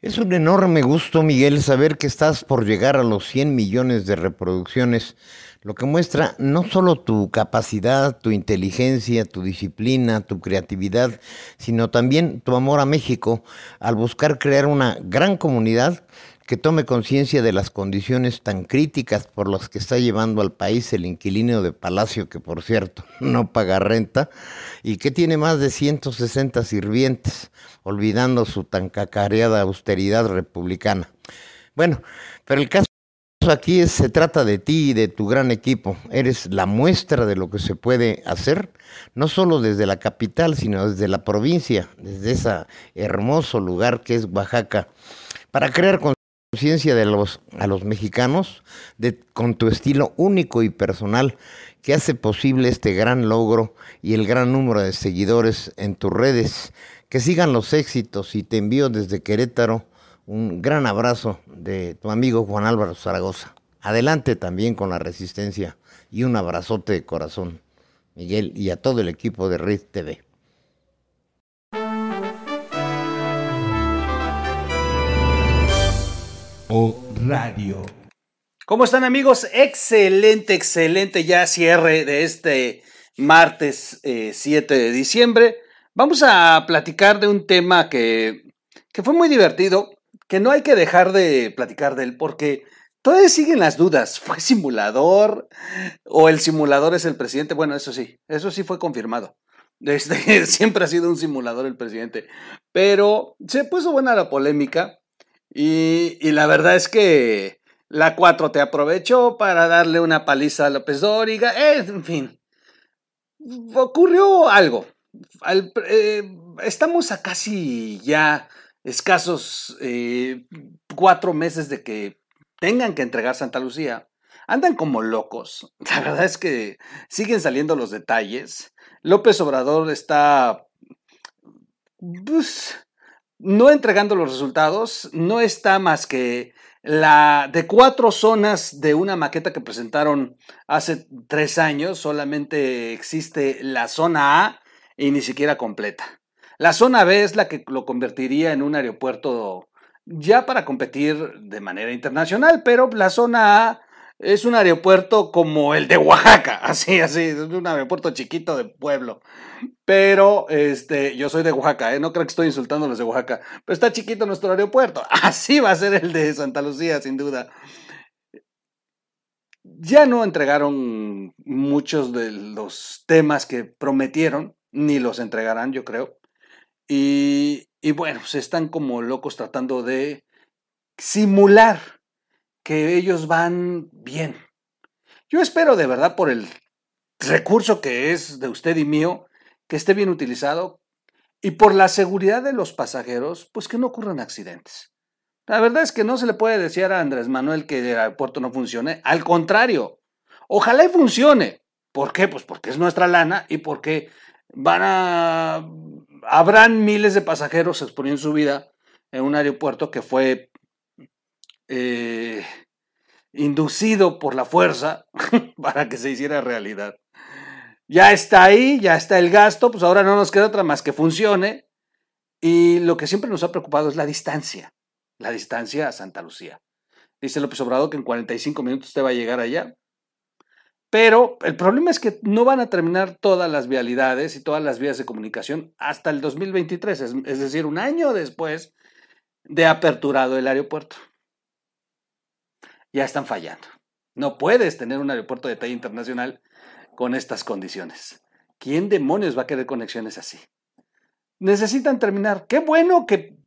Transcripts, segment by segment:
Es un enorme gusto, Miguel, saber que estás por llegar a los 100 millones de reproducciones, lo que muestra no solo tu capacidad, tu inteligencia, tu disciplina, tu creatividad, sino también tu amor a México al buscar crear una gran comunidad que tome conciencia de las condiciones tan críticas por las que está llevando al país el inquilino de Palacio, que por cierto no paga renta, y que tiene más de 160 sirvientes, olvidando su tan cacareada austeridad republicana. Bueno, pero el caso aquí es, se trata de ti y de tu gran equipo. Eres la muestra de lo que se puede hacer, no solo desde la capital, sino desde la provincia, desde ese hermoso lugar que es Oaxaca, para crear conciencia de los, a los mexicanos de, con tu estilo único y personal que hace posible este gran logro y el gran número de seguidores en tus redes. Que sigan los éxitos y te envío desde Querétaro un gran abrazo de tu amigo Juan Álvaro Zaragoza. Adelante también con la resistencia y un abrazote de corazón, Miguel, y a todo el equipo de Red TV. Radio. ¿Cómo están amigos? Excelente, excelente ya cierre de este martes 7 eh, de diciembre. Vamos a platicar de un tema que, que fue muy divertido, que no hay que dejar de platicar de él porque todavía siguen las dudas. ¿Fue simulador o el simulador es el presidente? Bueno, eso sí, eso sí fue confirmado. Este, siempre ha sido un simulador el presidente. Pero se puso buena la polémica y, la verdad es que la 4 te aprovechó para darle una paliza a López Dóriga. Eh, en fin, ocurrió algo. Eh, estamos a casi ya escasos eh, cuatro meses de que tengan que entregar Santa Lucía. Andan como locos. La verdad es que siguen saliendo los detalles. López Obrador está pues, no entregando los resultados. No está más que la de cuatro zonas de una maqueta que presentaron hace tres años. Solamente existe la zona A y ni siquiera completa. La zona B es la que lo convertiría en un aeropuerto ya para competir de manera internacional, pero la zona A es un aeropuerto como el de Oaxaca, así, así, es un aeropuerto chiquito de pueblo. Pero este, yo soy de Oaxaca, ¿eh? no creo que estoy insultando a los de Oaxaca, pero está chiquito nuestro aeropuerto. Así va a ser el de Santa Lucía, sin duda. Ya no entregaron muchos de los temas que prometieron, ni los entregarán, yo creo. Y, bueno, se están como locos tratando de simular que ellos van bien. Yo espero de verdad por el recurso que es de usted y mío, que esté bien utilizado y por la seguridad de los pasajeros, pues que no ocurran accidentes. La verdad es que no se le puede decir a Andrés Manuel que el aeropuerto no funcione, al contrario, ojalá y funcione. ¿Por qué? Pues porque es nuestra lana y porque van a habrán miles de pasajeros exponiendo su vida en un aeropuerto que fue eh, inducido por la fuerza para que se hiciera realidad. Ya está ahí, ya está el gasto, pues ahora no nos queda otra más que funcione. Y lo que siempre nos ha preocupado es la distancia, la distancia a Santa Lucía. Dice López Obrador que en 45 minutos usted va a llegar allá. Pero el problema es que no van a terminar todas las vialidades y todas las vías de comunicación hasta el 2023, es, decir, un año después de aperturado el aeropuerto. Ya están fallando. No puedes tener un aeropuerto de talla internacional con estas condiciones. ¿Quién demonios va a querer conexiones así? Necesitan terminar. Qué bueno que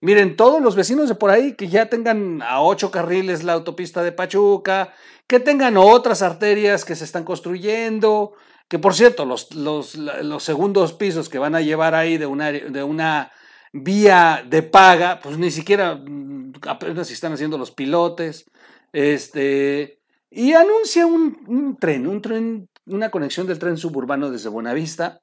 Miren, todos los vecinos de por ahí que ya tengan a ocho carriles la autopista de Pachuca, que tengan otras arterias que se están construyendo, que por cierto, los, los, los segundos pisos que van a llevar ahí de una, de una vía de paga, pues ni siquiera mm, apenas están haciendo los pilotes. Este, y anuncia un, tren, un tren, una conexión del tren suburbano desde Buenavista,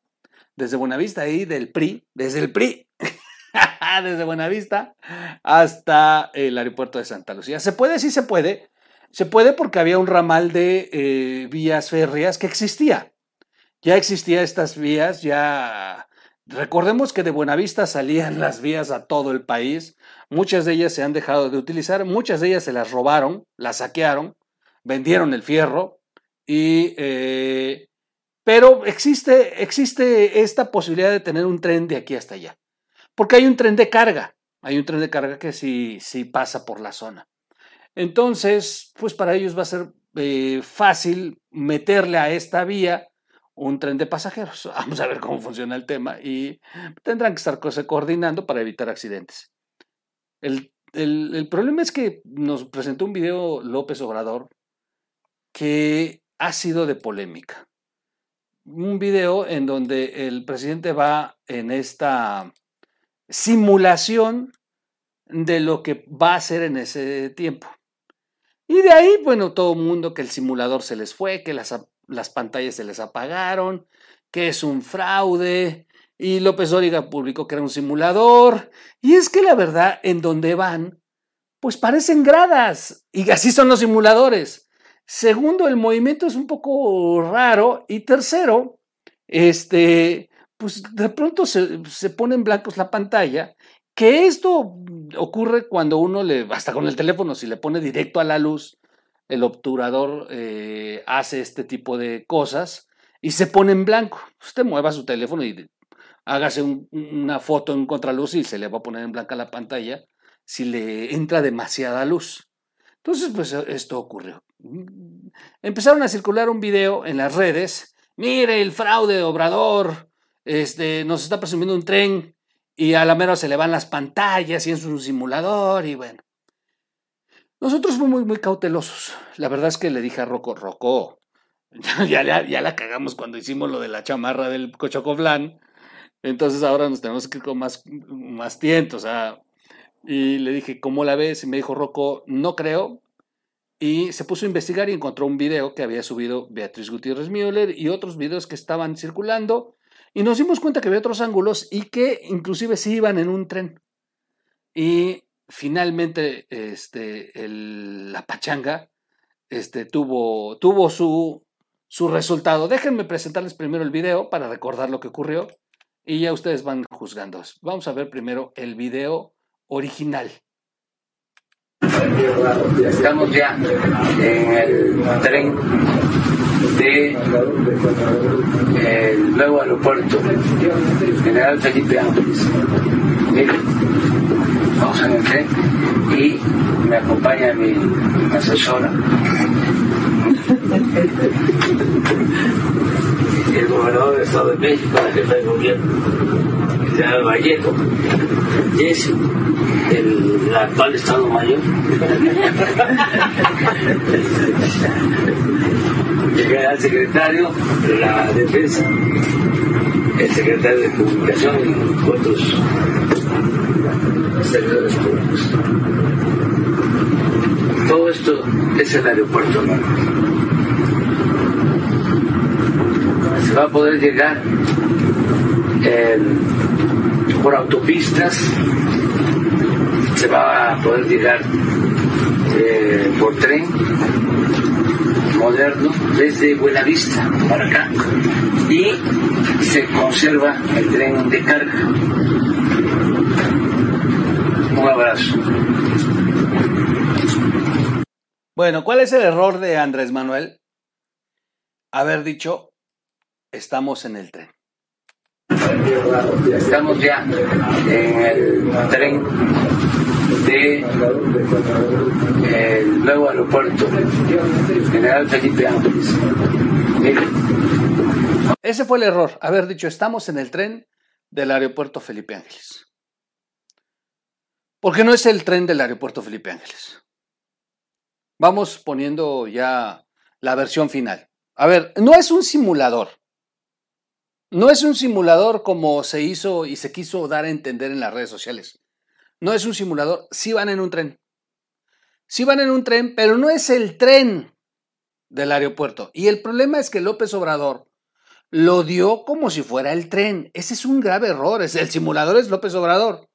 desde Buenavista ahí del PRI, desde el PRI desde Buenavista hasta el aeropuerto de Santa Lucía. ¿Se puede? Sí se puede. Se puede porque había un ramal de eh, vías férreas que existía. Ya existía estas vías, ya Recordemos que de Buenavista salían las vías a todo el país, muchas de ellas se han dejado de utilizar, muchas de ellas se las robaron, las saquearon, vendieron el fierro, y, eh, pero existe, existe esta posibilidad de tener un tren de aquí hasta allá, porque hay un tren de carga, hay un tren de carga que sí, sí pasa por la zona. Entonces, pues para ellos va a ser eh, fácil meterle a esta vía un tren de pasajeros. Vamos a ver cómo funciona el tema y tendrán que estar coordinando para evitar accidentes. El, problema es que nos presentó un video López Obrador que ha sido de polémica. Un video en donde el presidente va en esta simulación de lo que va a hacer en ese tiempo. Y de ahí, bueno, todo el mundo que el simulador se les fue, que las las pantallas se les apagaron, que es un fraude, y López Dóriga publicó que era un simulador, y es que la verdad, en donde van, pues parecen gradas, y así son los simuladores. Segundo, el movimiento es un poco raro, y tercero, este, pues de pronto se, se pone en blancos la pantalla, que esto ocurre cuando uno le, hasta con el teléfono, si le pone directo a la luz, el obturador eh, hace este tipo de cosas y se pone en blanco. Usted mueva su teléfono y hágase una foto en contraluz y se le va a poner en blanca la pantalla si le entra demasiada luz. Entonces, pues esto ocurrió. Empezaron a circular un video en las redes. Mire el fraude de Obrador. Este, nos está presumiendo un tren y a la mera se le van las pantallas y es un simulador y bueno. Nosotros fuimos muy, cautelosos. La verdad es que le dije a Rocco, Rocco, ya, ya, la cagamos cuando hicimos lo de la chamarra del Cochocoflán. Entonces ahora nos tenemos que ir con más, más tiento. O sea, y le dije, ¿cómo la ves? Y me dijo Rocco, no creo. Y se puso a investigar y encontró un video que había subido Beatriz Gutiérrez Müller y otros videos que estaban circulando. Y nos dimos cuenta que había otros ángulos y que inclusive sí iban en un tren. Y finalmente este, la pachanga este, tuvo, tuvo su, su resultado. Déjenme presentarles primero el video para recordar lo que ocurrió y ya ustedes van juzgando. Vamos a ver primero el video original. Estamos ya en el tren de el nuevo aeropuerto General Felipe Ángeles. Vamos en el tren y me acompaña mi asesora. el gobernador del Estado de México, el jefe de gobierno, el general Vallejo, Jesse, el, actual Estado Mayor. Llega al secretario de la Defensa, el secretario de Comunicación y otros servidores públicos. Todo esto es el aeropuerto Se va a poder llegar eh, por autopistas, se va a poder llegar eh, por tren moderno desde Buenavista para acá y se conserva el tren de carga. Un abrazo. Bueno, ¿cuál es el error de Andrés Manuel? Haber dicho, estamos en el tren. Estamos ya en el tren de el nuevo aeropuerto General Felipe Ángeles. Ese fue el error, haber dicho estamos en el tren del aeropuerto Felipe Ángeles. Porque no es el tren del aeropuerto Felipe Ángeles. Vamos poniendo ya la versión final. A ver, no es un simulador. No es un simulador como se hizo y se quiso dar a entender en las redes sociales. No es un simulador, sí van en un tren. Sí van en un tren, pero no es el tren del aeropuerto. Y el problema es que López Obrador lo dio como si fuera el tren. Ese es un grave error. El simulador es López Obrador.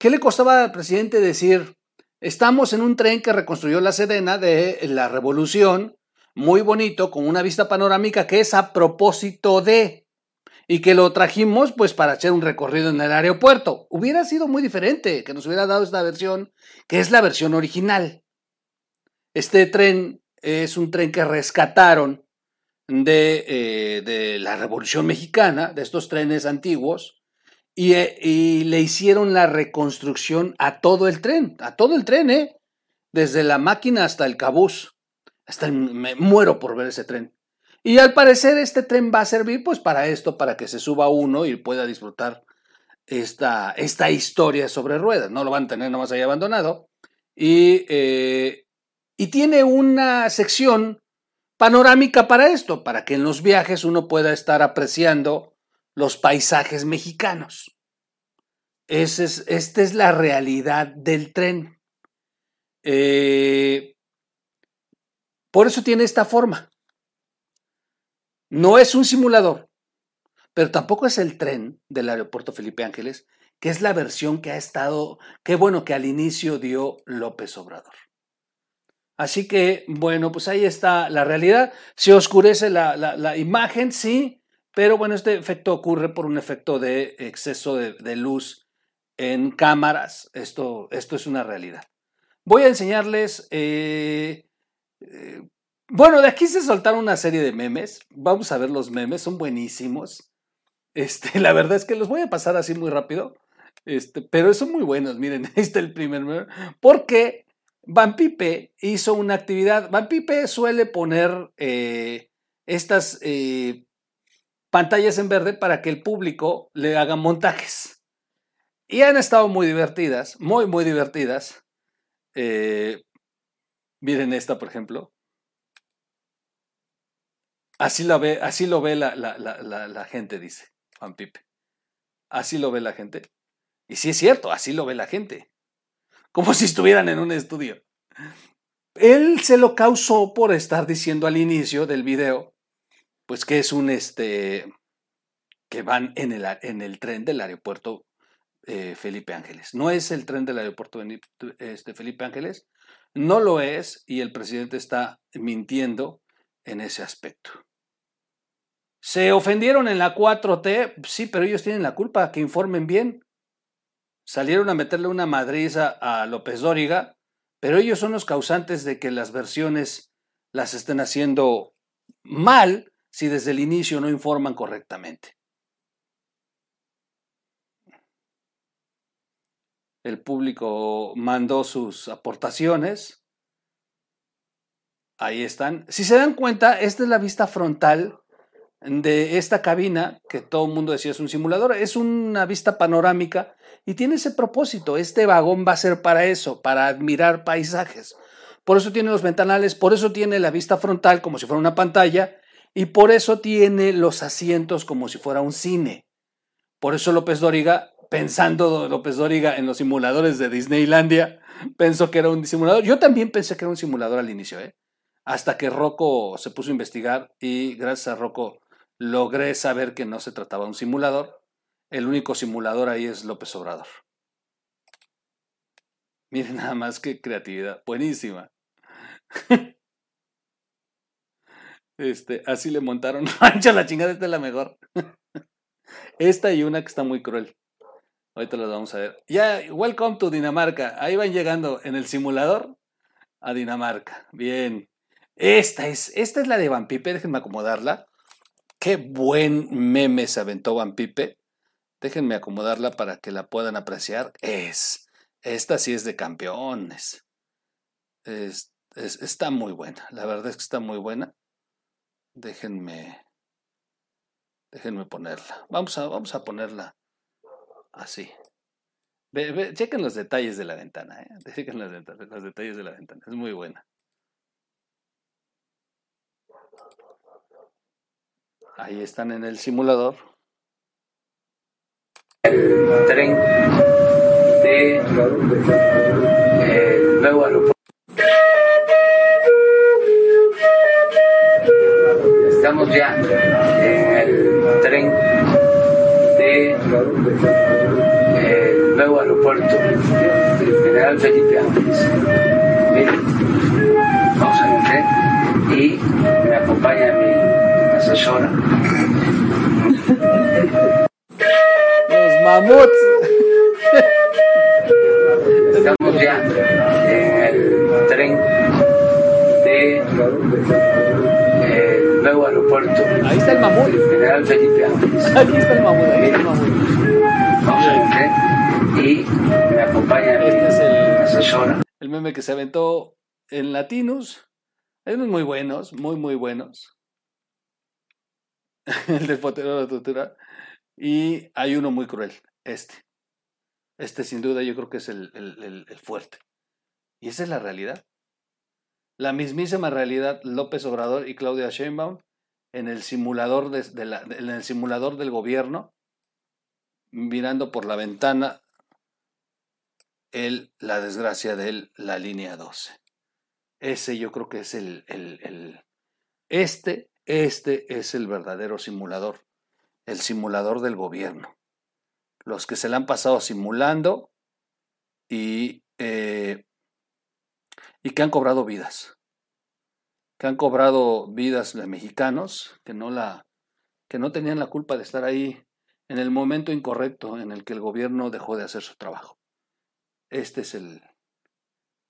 ¿Qué le costaba al presidente decir, estamos en un tren que reconstruyó la Sedena de la Revolución, muy bonito, con una vista panorámica que es a propósito de... y que lo trajimos pues para hacer un recorrido en el aeropuerto. Hubiera sido muy diferente que nos hubiera dado esta versión, que es la versión original. Este tren es un tren que rescataron de, eh, de la Revolución Mexicana, de estos trenes antiguos, y, eh, y, le hicieron la reconstrucción a todo el tren, a todo el tren, ¿eh? Desde la máquina hasta el cabús. Hasta el, me muero por ver ese tren. Y al parecer este tren va a servir pues para esto, para que se suba uno y pueda disfrutar esta, esta historia sobre ruedas. No lo van a tener nomás ahí abandonado. Y, eh, y tiene una sección panorámica para esto, para que en los viajes uno pueda estar apreciando los paisajes mexicanos. Es, esta es la realidad del tren. Eh, por eso tiene esta forma. No es un simulador, pero tampoco es el tren del aeropuerto Felipe Ángeles, que es la versión que ha estado, qué bueno que al inicio dio López Obrador. Así que, bueno, pues ahí está la realidad. Se oscurece la, la, imagen, sí, pero bueno, este efecto ocurre por un efecto de exceso de, luz en cámaras. Esto, esto, es una realidad. Voy a enseñarles eh, eh, bueno, de aquí se soltaron una serie de memes. Vamos a ver los memes, son buenísimos. Este, la verdad es que los voy a pasar así muy rápido. Este, pero son muy buenos. Miren, ahí está el primer meme. Porque Van Pipe hizo una actividad. Van Pipe suele poner eh, estas pantallas en verde para que el público le haga montajes. Y han estado muy divertidas, muy, muy divertidas. Eh, miren esta, por ejemplo. Así lo ve, así lo ve la, la, gente, dice Juan Pipe. Así lo ve la gente. Y sí es cierto, así lo ve la gente. Como si estuvieran en un estudio. Él se lo causó por estar diciendo al inicio del video, pues que es un este, que van en el, en el tren del aeropuerto eh, Felipe Ángeles. No es el tren del aeropuerto este, Felipe Ángeles, no lo es y el presidente está mintiendo en ese aspecto. ¿Se ofendieron en la 4T? Sí, pero ellos tienen la culpa, que informen bien. Salieron a meterle una madriza a López Dóriga, pero ellos son los causantes de que las versiones las estén haciendo mal si desde el inicio no informan correctamente. El público mandó sus aportaciones. Ahí están. Si se dan cuenta, esta es la vista frontal de esta cabina, que todo el mundo decía es un simulador, es una vista panorámica y tiene ese propósito. Este vagón va a ser para eso, para admirar paisajes. Por eso tiene los ventanales, por eso tiene la vista frontal como si fuera una pantalla y por eso tiene los asientos como si fuera un cine. Por eso López Dóriga, pensando López Dóriga en los simuladores de Disneylandia, pensó que era un simulador. Yo también pensé que era un simulador al inicio, ¿eh? hasta que Rocco se puso a investigar y gracias a Rocco logré saber que no se trataba de un simulador. El único simulador ahí es López Obrador. Miren nada más que creatividad. Buenísima. Este, así le montaron. Mancha la chingada, esta es la mejor. Esta y una que está muy cruel. Ahorita las vamos a ver. Ya, welcome to Dinamarca. Ahí van llegando en el simulador a Dinamarca. Bien. Esta es, esta es la de Van Pipe, déjenme acomodarla. Qué buen meme se aventó Van Pipe. Déjenme acomodarla para que la puedan apreciar. Es, esta sí es de campeones. Es, está muy buena, la verdad es que está muy buena. Déjenme, déjenme ponerla. Vamos a, vamos a ponerla así. chequen los detalles de la ventana, ¿eh? chequen los detalles de la ventana, es muy buena. Ahí están en el simulador. El tren de eh, nuevo aeropuerto. Estamos ya en el tren de eh, nuevo aeropuerto General Felipe Ángeles. Miren, vamos a entrar y que se aventó en Latinus. Hay unos muy buenos, muy, muy buenos. el del potero de la tortura. Y hay uno muy cruel, este. Este sin duda yo creo que es el, el- fuerte. Y esa es la realidad. La mismísima realidad López Obrador y Claudia Sheinbaum en el simulador, de la- en el simulador del gobierno, mirando por la ventana el, la desgracia de él, la línea 12. Ese yo creo que es el, el- el- este, este es el verdadero simulador, el simulador del gobierno. Los que se le han pasado simulando y, eh, y que han cobrado vidas, que han cobrado vidas de mexicanos que no la, que no tenían la culpa de estar ahí en el momento incorrecto en el que el gobierno dejó de hacer su trabajo. Este es el,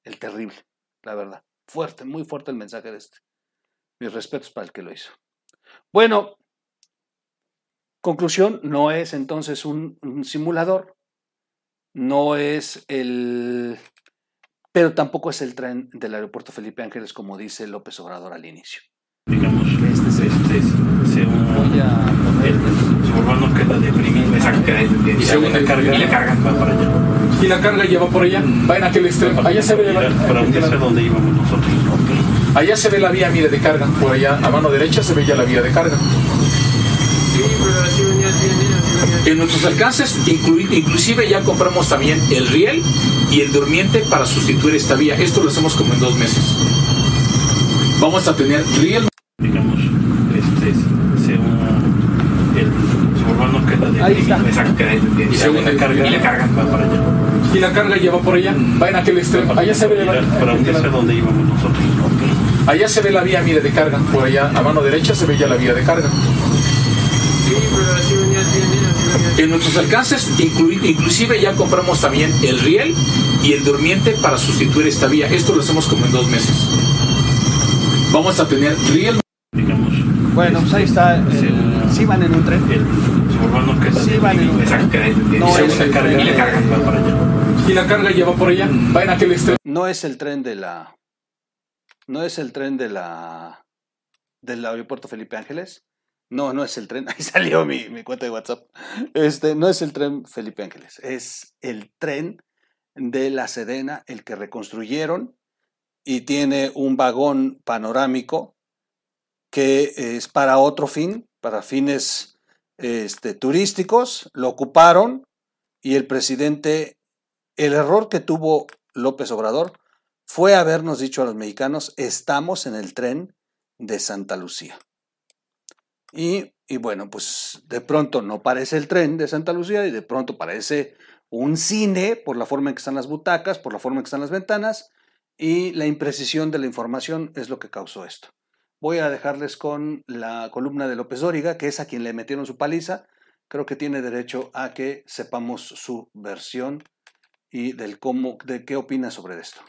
el terrible, la verdad. Fuerte, muy fuerte el mensaje de este. Mis respetos para el que lo hizo. Bueno, conclusión, no es entonces un, un simulador, no es el... Pero tampoco es el tren del aeropuerto Felipe Ángeles, como dice López Obrador al inicio. digamos, Este es el- este es, según Voy a el suburbano queda deprimido, Y la el- carga y la carga va para allá. Y la carga lleva por allá, va en aquel extremo. Allá se ve la, Para unirse a donde íbamos nosotros. allá se ve la vía, mire, de carga. Por allá, a mano derecha, se ve ya la vía de carga. En nuestros alcances, inclusive ya compramos también el riel y el durmiente para sustituir esta vía. Esto lo hacemos como en dos meses. Vamos a tener riel, Digamos, este es, según el suburbano queda Ahí está. deprimido, exacto, que de- Y según la carga y la carga va para allá. Y la carga lleva por allá, va en aquel extremo. Allá se ve la, donde íbamos nosotros. allá se ve la vía, mire, de carga. Por allá, a mano derecha, se ve ya la vía de carga. En nuestros alcances, inclusive ya compramos también el riel y el durmiente para sustituir esta vía. Esto lo hacemos como en dos meses. Vamos a tener riel, Digamos, Bueno, pues ahí está. el- sí van en un tren. Sí, No es la el carga tren y la de- carga va para allá. y la carga lleva por allá, va en aquel extremo. No es el tren de la. No es el tren de la. del aeropuerto Felipe Ángeles. No, no es el tren. Ahí salió mi, mi cuenta de WhatsApp. Este, no es el tren Felipe Ángeles. Es el tren de la Sedena, el que reconstruyeron y tiene un vagón panorámico que es para otro fin, para fines este, turísticos. Lo ocuparon y el presidente, el error que tuvo López Obrador fue habernos dicho a los mexicanos, estamos en el tren de Santa Lucía. Y, y bueno, pues de pronto no parece el tren de Santa Lucía y de pronto parece un cine por la forma en que están las butacas, por la forma en que están las ventanas y la imprecisión de la información es lo que causó esto. Voy a dejarles con la columna de López Dóriga, que es a quien le metieron su paliza. Creo que tiene derecho a que sepamos su versión y del cómo, de qué opina sobre esto.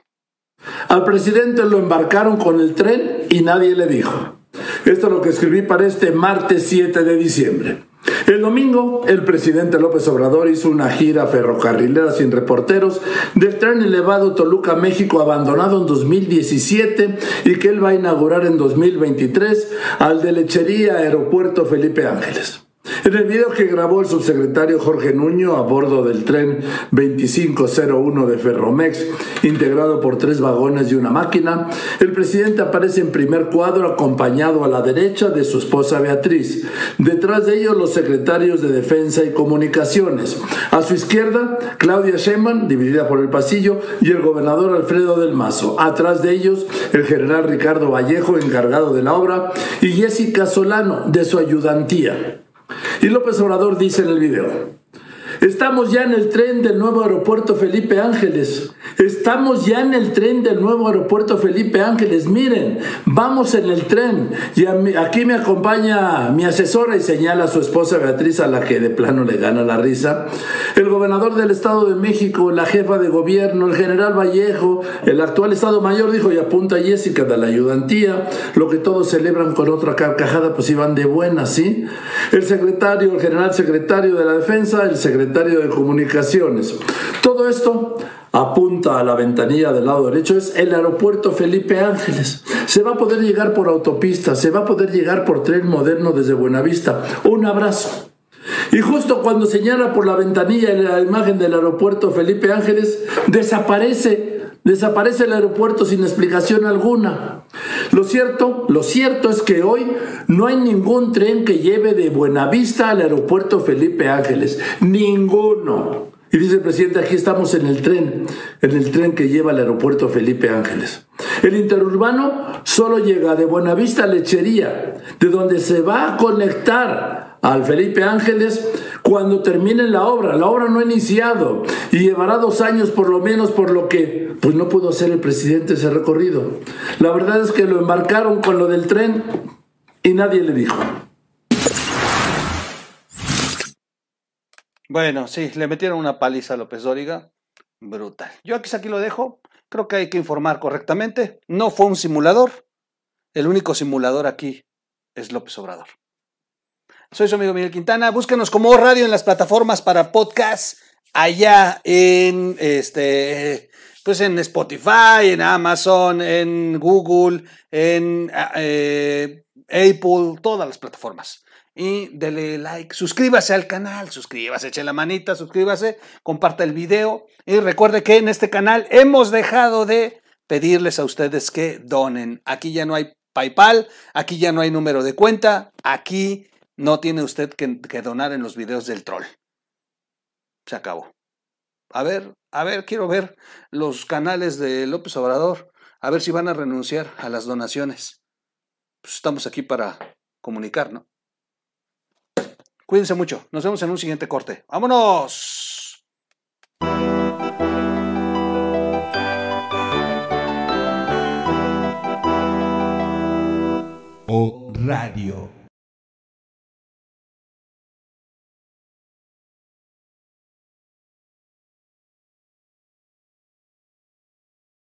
Al presidente lo embarcaron con el tren y nadie le dijo. Esto es lo que escribí para este martes 7 de diciembre. El domingo, el presidente López Obrador hizo una gira ferrocarrilera sin reporteros del tren elevado Toluca-México abandonado en 2017 y que él va a inaugurar en 2023 al de Lechería Aeropuerto Felipe Ángeles. En el video que grabó el subsecretario Jorge Nuño a bordo del tren 2501 de Ferromex, integrado por tres vagones y una máquina, el presidente aparece en primer cuadro acompañado a la derecha de su esposa Beatriz. Detrás de ellos los secretarios de Defensa y Comunicaciones. A su izquierda, Claudia Sheinbaum, dividida por el pasillo, y el gobernador Alfredo del Mazo. Atrás de ellos, el general Ricardo Vallejo, encargado de la obra, y Jessica Solano, de su ayudantía. Y López Obrador dice en el video, Estamos ya en el tren del nuevo aeropuerto Felipe Ángeles. Estamos ya en el tren del nuevo aeropuerto Felipe Ángeles. Miren, vamos en el tren. Y aquí me acompaña mi asesora y señala a su esposa Beatriz, a la que de plano le gana la risa. El gobernador del Estado de México, la jefa de gobierno, el general Vallejo, el actual Estado Mayor, dijo, y apunta Jessica de la ayudantía, lo que todos celebran con otra carcajada, pues iban de buena, ¿sí? El secretario, el general secretario de la Defensa, el secretario de Comunicaciones. Todo esto apunta a la ventanilla del lado derecho es el aeropuerto Felipe Ángeles. Se va a poder llegar por autopista, se va a poder llegar por tren moderno desde Buenavista. Un abrazo. Y justo cuando señala por la ventanilla la imagen del aeropuerto Felipe Ángeles, desaparece, desaparece el aeropuerto sin explicación alguna. Lo cierto, lo cierto es que hoy no hay ningún tren que lleve de Buenavista al aeropuerto Felipe Ángeles. Ninguno. Y dice el presidente, aquí estamos en el tren, en el tren que lleva al aeropuerto Felipe Ángeles. El interurbano solo llega de Buenavista a Lechería, de donde se va a conectar al Felipe Ángeles cuando termine la obra. La obra no ha iniciado y llevará dos años por lo menos por lo que pues no pudo hacer el presidente ese recorrido. La verdad es que lo embarcaron con lo del tren y nadie le dijo. Bueno, sí, le metieron una paliza a López Dóriga. Brutal. Yo aquí, aquí lo dejo. Creo que hay que informar correctamente. No fue un simulador. El único simulador aquí es López Obrador. Soy su amigo Miguel Quintana. Búsquenos como radio en las plataformas para podcast allá en este pues en Spotify, en Amazon, en Google, en eh, Apple, todas las plataformas y dele like, suscríbase al canal, suscríbase, eche la manita, suscríbase, comparta el video y recuerde que en este canal hemos dejado de pedirles a ustedes que donen. Aquí ya no hay PayPal, aquí ya no hay número de cuenta, aquí no tiene usted que, donar en los videos del troll. Se acabó. A ver, a ver, quiero ver los canales de López Obrador, a ver si van a renunciar a las donaciones. Pues estamos aquí para comunicar, ¿no? Cuídense mucho. Nos vemos en un siguiente corte. ¡Vámonos! O Radio.